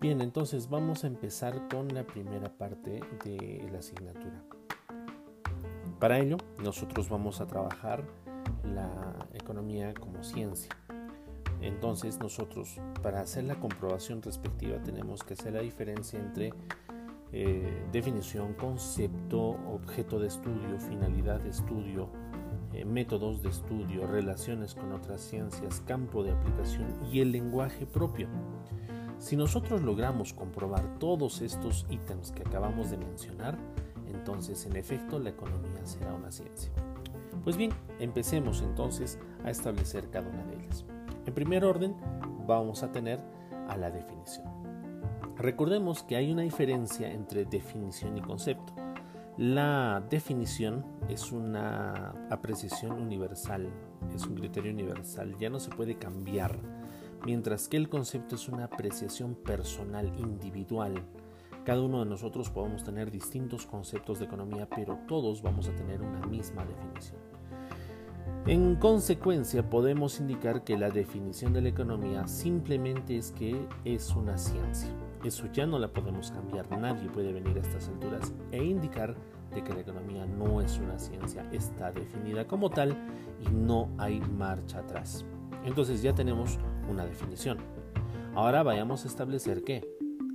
Bien, entonces vamos a empezar con la primera parte de la asignatura. Para ello, nosotros vamos a trabajar la economía como ciencia. Entonces nosotros, para hacer la comprobación respectiva, tenemos que hacer la diferencia entre eh, definición, concepto, objeto de estudio, finalidad de estudio, eh, métodos de estudio, relaciones con otras ciencias, campo de aplicación y el lenguaje propio. Si nosotros logramos comprobar todos estos ítems que acabamos de mencionar, entonces en efecto la economía será una ciencia. Pues bien, empecemos entonces a establecer cada una de ellas. En primer orden, vamos a tener a la definición. Recordemos que hay una diferencia entre definición y concepto. La definición es una apreciación universal, es un criterio universal, ya no se puede cambiar mientras que el concepto es una apreciación personal, individual. Cada uno de nosotros podemos tener distintos conceptos de economía, pero todos vamos a tener una misma definición. En consecuencia, podemos indicar que la definición de la economía simplemente es que es una ciencia. Eso ya no la podemos cambiar, nadie puede venir a estas alturas e indicar de que la economía no es una ciencia, está definida como tal y no hay marcha atrás. Entonces ya tenemos una definición. Ahora vayamos a establecer qué?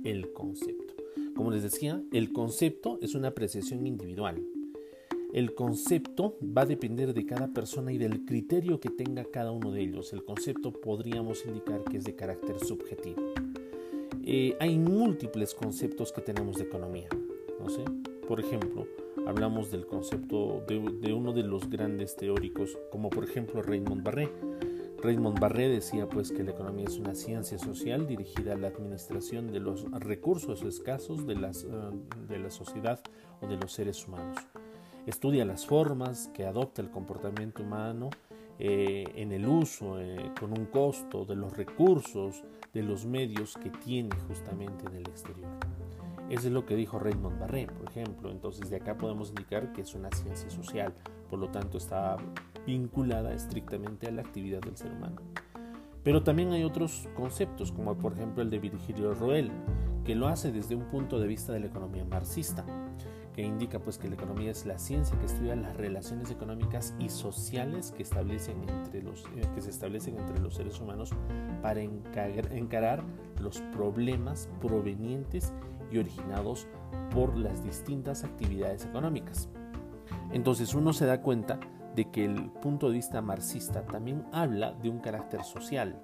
El concepto. Como les decía, el concepto es una apreciación individual. El concepto va a depender de cada persona y del criterio que tenga cada uno de ellos. El concepto podríamos indicar que es de carácter subjetivo. Eh, hay múltiples conceptos que tenemos de economía. Por ejemplo, hablamos del concepto de, uno de los grandes teóricos, como por ejemplo Raymond Barré Raymond Barré decía pues que la economía es una ciencia social dirigida a la administración de los recursos escasos de, eh, de la sociedad o de los seres humanos. Estudia las formas que adopta el comportamiento humano eh, en el uso, eh, con un costo de los recursos, de los medios que tiene justamente en el exterior. Eso es lo que dijo Raymond Barré, por ejemplo. Entonces de acá podemos indicar que es una ciencia social, por lo tanto está vinculada estrictamente a la actividad del ser humano. Pero también hay otros conceptos, como por ejemplo el de Virgilio Roel, que lo hace desde un punto de vista de la economía marxista, que indica pues que la economía es la ciencia que estudia las relaciones económicas y sociales que, establecen entre los, eh, que se establecen entre los seres humanos para encarar los problemas provenientes y originados por las distintas actividades económicas. Entonces uno se da cuenta de que el punto de vista marxista también habla de un carácter social.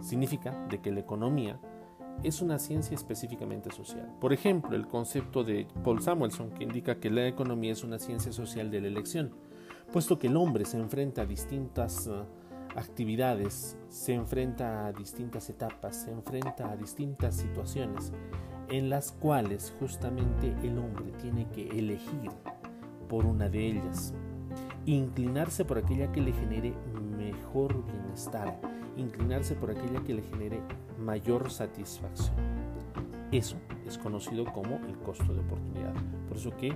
Significa de que la economía es una ciencia específicamente social. Por ejemplo, el concepto de Paul Samuelson que indica que la economía es una ciencia social de la elección, puesto que el hombre se enfrenta a distintas uh, actividades, se enfrenta a distintas etapas, se enfrenta a distintas situaciones en las cuales justamente el hombre tiene que elegir por una de ellas, inclinarse por aquella que le genere mejor bienestar, inclinarse por aquella que le genere mayor satisfacción. Eso es conocido como el costo de oportunidad. Por eso que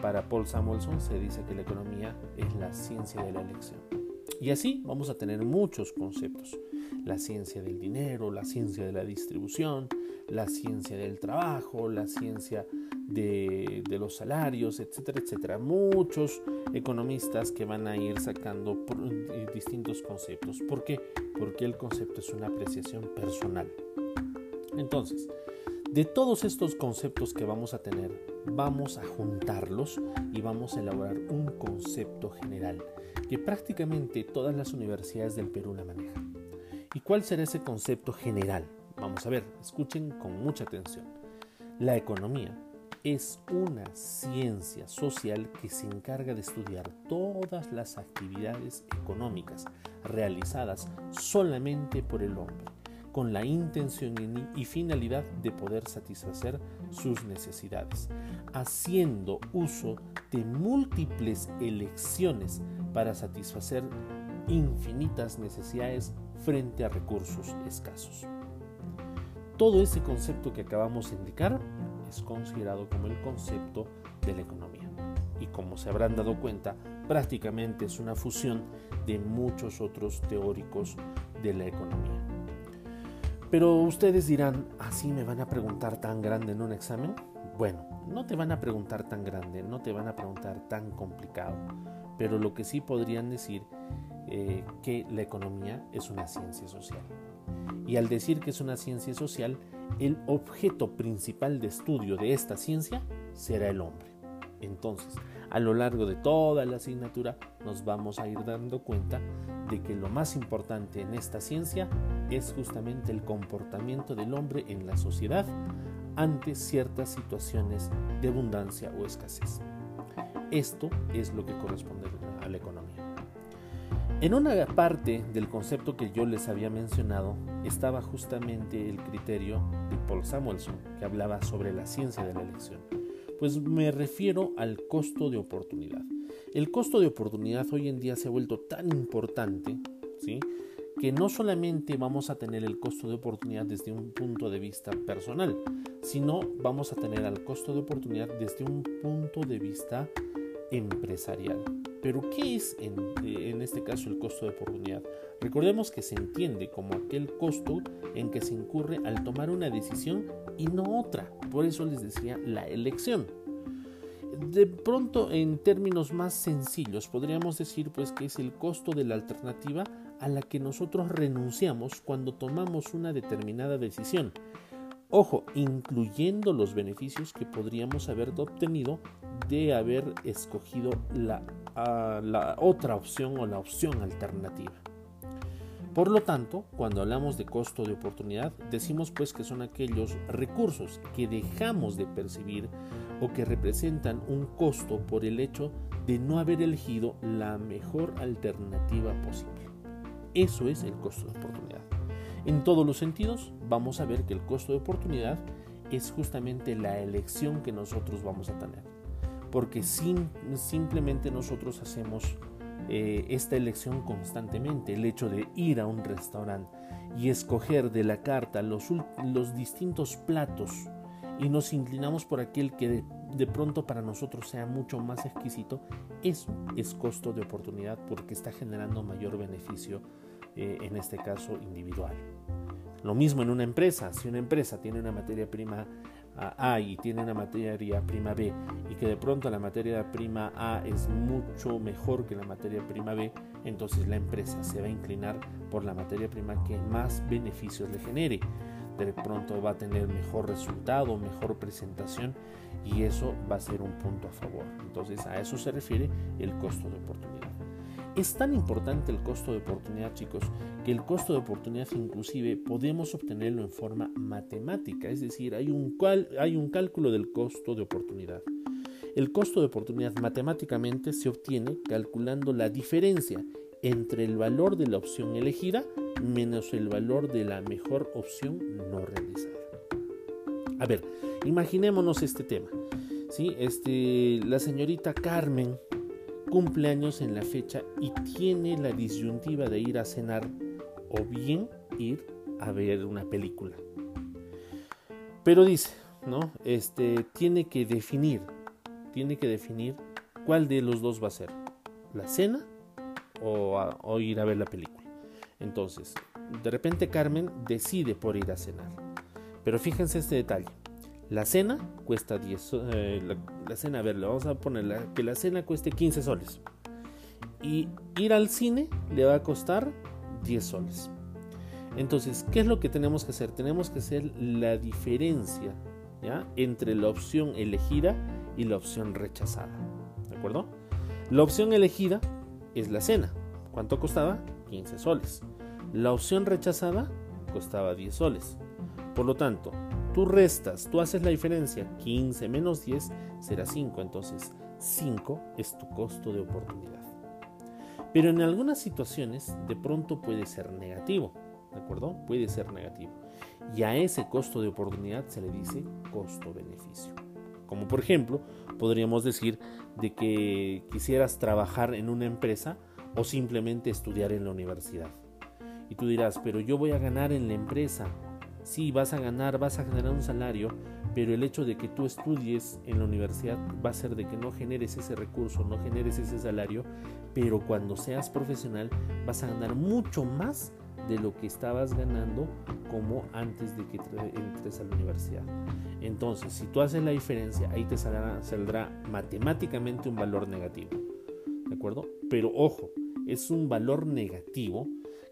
para Paul Samuelson se dice que la economía es la ciencia de la elección. Y así vamos a tener muchos conceptos. La ciencia del dinero, la ciencia de la distribución, la ciencia del trabajo, la ciencia de, los salarios, etcétera, etcétera. Muchos economistas que van a ir sacando eh, distintos conceptos. ¿Por qué? Porque el concepto es una apreciación personal. Entonces, de todos estos conceptos que vamos a tener, vamos a juntarlos y vamos a elaborar un concepto general que prácticamente todas las universidades del Perú la manejan. ¿Y cuál será ese concepto general? Vamos a ver, escuchen con mucha atención. La economía es una ciencia social que se encarga de estudiar todas las actividades económicas realizadas solamente por el hombre, con la intención y finalidad de poder satisfacer sus necesidades, haciendo uso de múltiples elecciones para satisfacer infinitas necesidades frente a recursos escasos. Todo ese concepto que acabamos de indicar es considerado como el concepto de la economía. Y como se habrán dado cuenta, prácticamente es una fusión de muchos otros teóricos de la economía. Pero ustedes dirán, ¿así me van a preguntar tan grande en un examen? Bueno, no te van a preguntar tan grande, no te van a preguntar tan complicado, pero lo que sí podrían decir eh, que la economía es una ciencia social. Y al decir que es una ciencia social, el objeto principal de estudio de esta ciencia será el hombre. Entonces, a lo largo de toda la asignatura nos vamos a ir dando cuenta de que lo más importante en esta ciencia es justamente el comportamiento del hombre en la sociedad ante ciertas situaciones de abundancia o escasez. Esto es lo que corresponde a la economía. En una parte del concepto que yo les había mencionado estaba justamente el criterio de Paul Samuelson, que hablaba sobre la ciencia de la elección. Pues me refiero al costo de oportunidad. El costo de oportunidad hoy en día se ha vuelto tan importante, ¿sí? que no solamente vamos a tener el costo de oportunidad desde un punto de vista personal, sino vamos a tener el costo de oportunidad desde un punto de vista empresarial. Pero ¿qué es en, este caso el costo de oportunidad? Recordemos que se entiende como aquel costo en que se incurre al tomar una decisión y no otra. Por eso les decía la elección. De pronto, en términos más sencillos, podríamos decir pues que es el costo de la alternativa a la que nosotros renunciamos cuando tomamos una determinada decisión. Ojo, incluyendo los beneficios que podríamos haber obtenido de haber escogido la, la otra opción o la opción alternativa. Por lo tanto, cuando hablamos de costo de oportunidad, decimos pues que son aquellos recursos que dejamos de percibir o que representan un costo por el hecho de no haber elegido la mejor alternativa posible. Eso es el costo de oportunidad. En todos los sentidos, vamos a ver que el costo de oportunidad es justamente la elección que nosotros vamos a tener. Porque sin, simplemente nosotros hacemos eh, esta elección constantemente. El hecho de ir a un restaurante y escoger de la carta los, distintos platos y nos inclinamos por aquel que de, de, pronto para nosotros sea mucho más exquisito, eso es costo de oportunidad porque está generando mayor beneficio eh, en este caso individual. Lo mismo en una empresa, si una empresa tiene una materia prima A y tiene una materia prima B y que de pronto la materia prima A es mucho mejor que la materia prima B, entonces la empresa se va a inclinar por la materia prima que más beneficios le genere. De pronto va a tener mejor resultado, mejor presentación y eso va a ser un punto a favor. Entonces a eso se refiere el costo de oportunidad. Es tan importante el costo de oportunidad, chicos, que el costo de oportunidad inclusive podemos obtenerlo en forma matemática, es decir, hay un, hay un cálculo del costo de oportunidad. El costo de oportunidad matemáticamente se obtiene calculando la diferencia entre el valor de la opción elegida menos el valor de la mejor opción no realizada. A ver, imaginémonos este tema. ¿sí? Este, la señorita Carmen cumpleaños en la fecha y tiene la disyuntiva de ir a cenar o bien ir a ver una película. Pero dice, ¿no? Este tiene que definir, tiene que definir cuál de los dos va a ser, la cena o, o ir a ver la película. Entonces, de repente Carmen decide por ir a cenar. Pero fíjense este detalle. La cena cuesta 10 eh, la, cena, a ver, le vamos a poner que la cena cueste 15 soles. Y ir al cine le va a costar 10 soles. Entonces, ¿qué es lo que tenemos que hacer? Tenemos que hacer la diferencia entre la opción elegida y la opción rechazada. ¿De acuerdo? La opción elegida es la cena. ¿Cuánto costaba? 15 soles. La opción rechazada costaba 10 soles. Por lo tanto, Tú restas, tú haces la diferencia, 15 menos 10 será 5, entonces 5 es tu costo de oportunidad. Pero en algunas situaciones de pronto puede ser negativo, ¿de acuerdo? Puede ser negativo. Y a ese costo de oportunidad se le dice costo-beneficio. Como por ejemplo, podríamos decir de que quisieras trabajar en una empresa o simplemente estudiar en la universidad. Y tú dirás, pero yo voy a ganar en la empresa sí, vas a ganar, vas a generar un salario, pero el hecho de que tú estudies en la universidad va a ser de que no generes ese recurso, no generes ese salario, pero cuando seas profesional vas a ganar mucho más de lo que estabas ganando como antes de que entres a la universidad. Entonces, si tú haces la diferencia, ahí te saldrá, saldrá matemáticamente un valor negativo. ¿De acuerdo? Pero ojo, es un valor negativo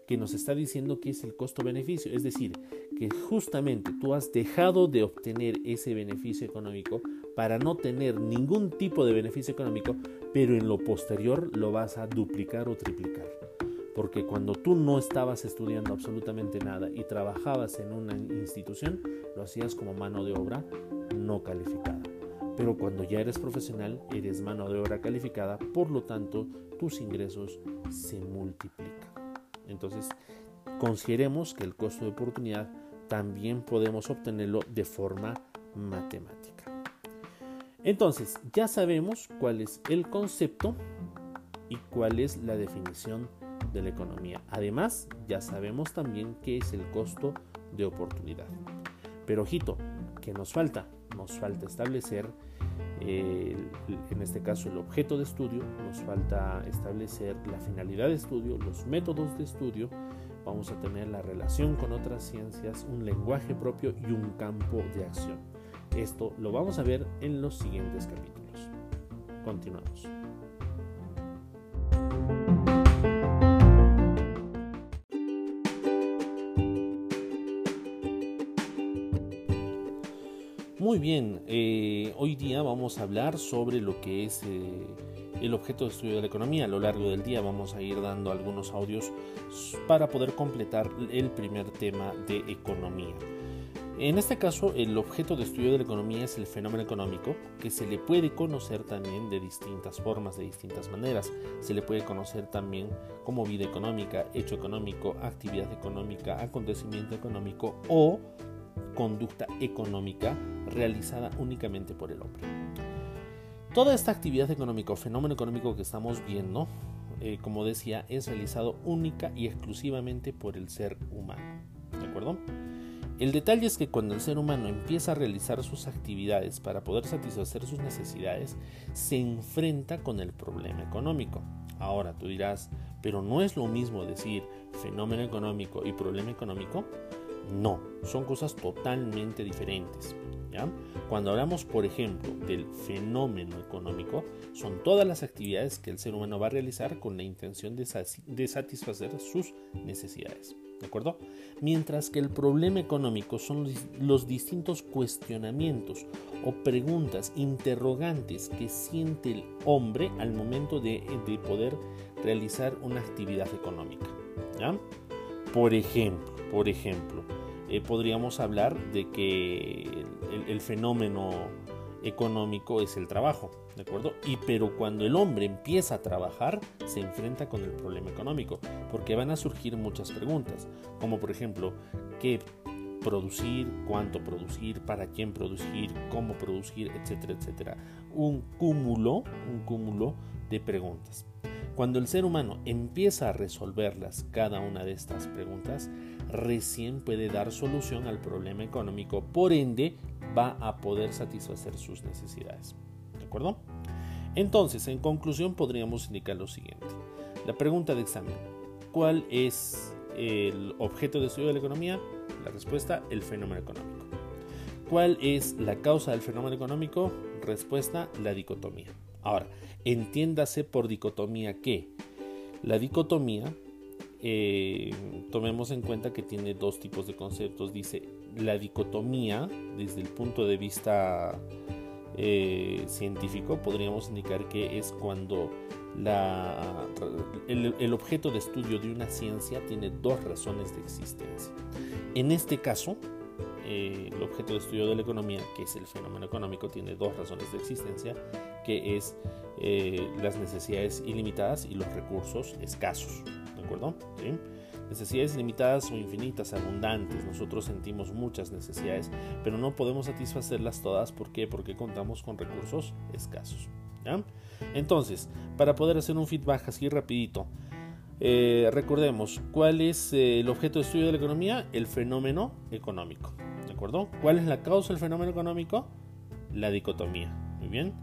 que nos está diciendo que es el costo-beneficio. Es decir, que justamente tú has dejado de obtener ese beneficio económico para no tener ningún tipo de beneficio económico, pero en lo posterior lo vas a duplicar o triplicar. Porque cuando tú no estabas estudiando absolutamente nada y trabajabas en una institución, lo hacías como mano de obra no calificada. Pero cuando ya eres profesional, eres mano de obra calificada, por lo tanto, tus ingresos se multiplican. Entonces, consideremos que el costo de oportunidad también podemos obtenerlo de forma matemática. Entonces, ya sabemos cuál es el concepto y cuál es la definición de la economía. Además, ya sabemos también qué es el costo de oportunidad. Pero ojito, ¿qué nos falta? Nos falta establecer, en este caso, el objeto de estudio, nos falta establecer la finalidad de estudio, los métodos de estudio, vamos a tener la relación con otras ciencias, un lenguaje propio y un campo de acción. Esto lo vamos a ver en los siguientes capítulos. Continuamos. Muy bien, eh, hoy día vamos a hablar sobre lo que es eh, el objeto de estudio de la economía. A lo largo del día vamos a ir dando algunos audios para poder completar el primer tema de economía. En este caso, el objeto de estudio de la economía es el fenómeno económico, que se le puede conocer también de distintas formas, de distintas maneras. Se le puede conocer también como vida económica, hecho económico, actividad económica, acontecimiento económico o conducta económica realizada únicamente por el hombre. Toda esta actividad económica o fenómeno económico que estamos viendo, eh, como decía, es realizado única y exclusivamente por el ser humano. ¿De acuerdo? El detalle es que cuando el ser humano empieza a realizar sus actividades para poder satisfacer sus necesidades, se enfrenta con el problema económico. Ahora tú dirás, pero no es lo mismo decir fenómeno económico y problema económico. No, son cosas totalmente diferentes. Cuando hablamos, por ejemplo, del fenómeno económico, son todas las actividades que el ser humano va a realizar con la intención de, satisfacer sus necesidades. ¿De acuerdo? Mientras que el problema económico son los distintos cuestionamientos o preguntas, interrogantes que siente el hombre al momento de, de poder realizar una actividad económica. ¿ya? Por ejemplo, por ejemplo, eh, podríamos hablar de que el, fenómeno económico es el trabajo, ¿de acuerdo? Y pero cuando el hombre empieza a trabajar, se enfrenta con el problema económico, porque van a surgir muchas preguntas, como por ejemplo, ¿qué producir, cuánto producir, para quién producir, cómo producir, etcétera, etcétera. Un cúmulo, un cúmulo de preguntas. Cuando el ser humano empieza a resolverlas, cada una de estas preguntas, recién puede dar solución al problema económico, por ende va a poder satisfacer sus necesidades. ¿De acuerdo? Entonces, en conclusión, podríamos indicar lo siguiente. La pregunta de examen, ¿cuál es el objeto de estudio de la economía? La respuesta, el fenómeno económico. ¿Cuál es la causa del fenómeno económico? Respuesta, la dicotomía. Ahora, Entiéndase por dicotomía que la dicotomía, eh, tomemos en cuenta que tiene dos tipos de conceptos. Dice la dicotomía, desde el punto de vista eh, científico, podríamos indicar que es cuando el, objeto de estudio de una ciencia tiene dos razones de existencia. En este caso, eh, el objeto de estudio de la economía, que es el fenómeno económico, tiene dos razones de existencia, que es eh, las necesidades ilimitadas y los recursos escasos. ¿De acuerdo? Necesidades ilimitadas o infinitas, abundantes. Nosotros sentimos muchas necesidades, pero no podemos satisfacerlas todas. ¿Por qué? Porque contamos con recursos escasos. Entonces, para poder hacer un feedback así rapidito, Eh, recordemos, ¿cuál es eh, el objeto de estudio de la economía? El fenómeno económico. ¿De acuerdo? ¿Cuál es la causa del fenómeno económico? La dicotomía. Muy bien.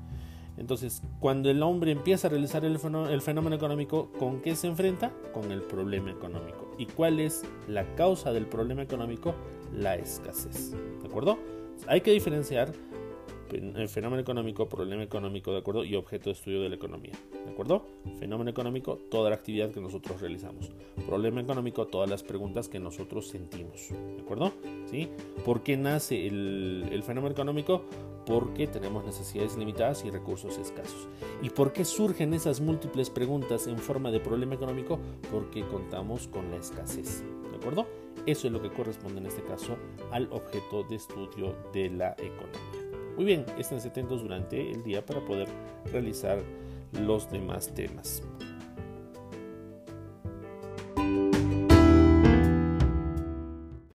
Entonces, cuando el hombre empieza a realizar el fenómeno, económico, ¿con qué se enfrenta? Con el problema económico. ¿Y cuál es la causa del problema económico? La escasez. ¿De acuerdo? Hay que diferenciar el fenómeno económico, problema económico, ¿de acuerdo? Y objeto de estudio de la economía, ¿de acuerdo? Fenómeno económico, toda la actividad que nosotros realizamos. Problema económico, todas las preguntas que nosotros sentimos, ¿de acuerdo? ¿Sí? ¿Por qué nace el fenómeno económico? Porque tenemos necesidades limitadas y recursos escasos. ¿Y por qué surgen esas múltiples preguntas en forma de problema económico? Porque contamos con la escasez, ¿de acuerdo? Eso es lo que corresponde en este caso al objeto de estudio de la economía. Muy bien, estén atentos durante el día para poder realizar los demás temas.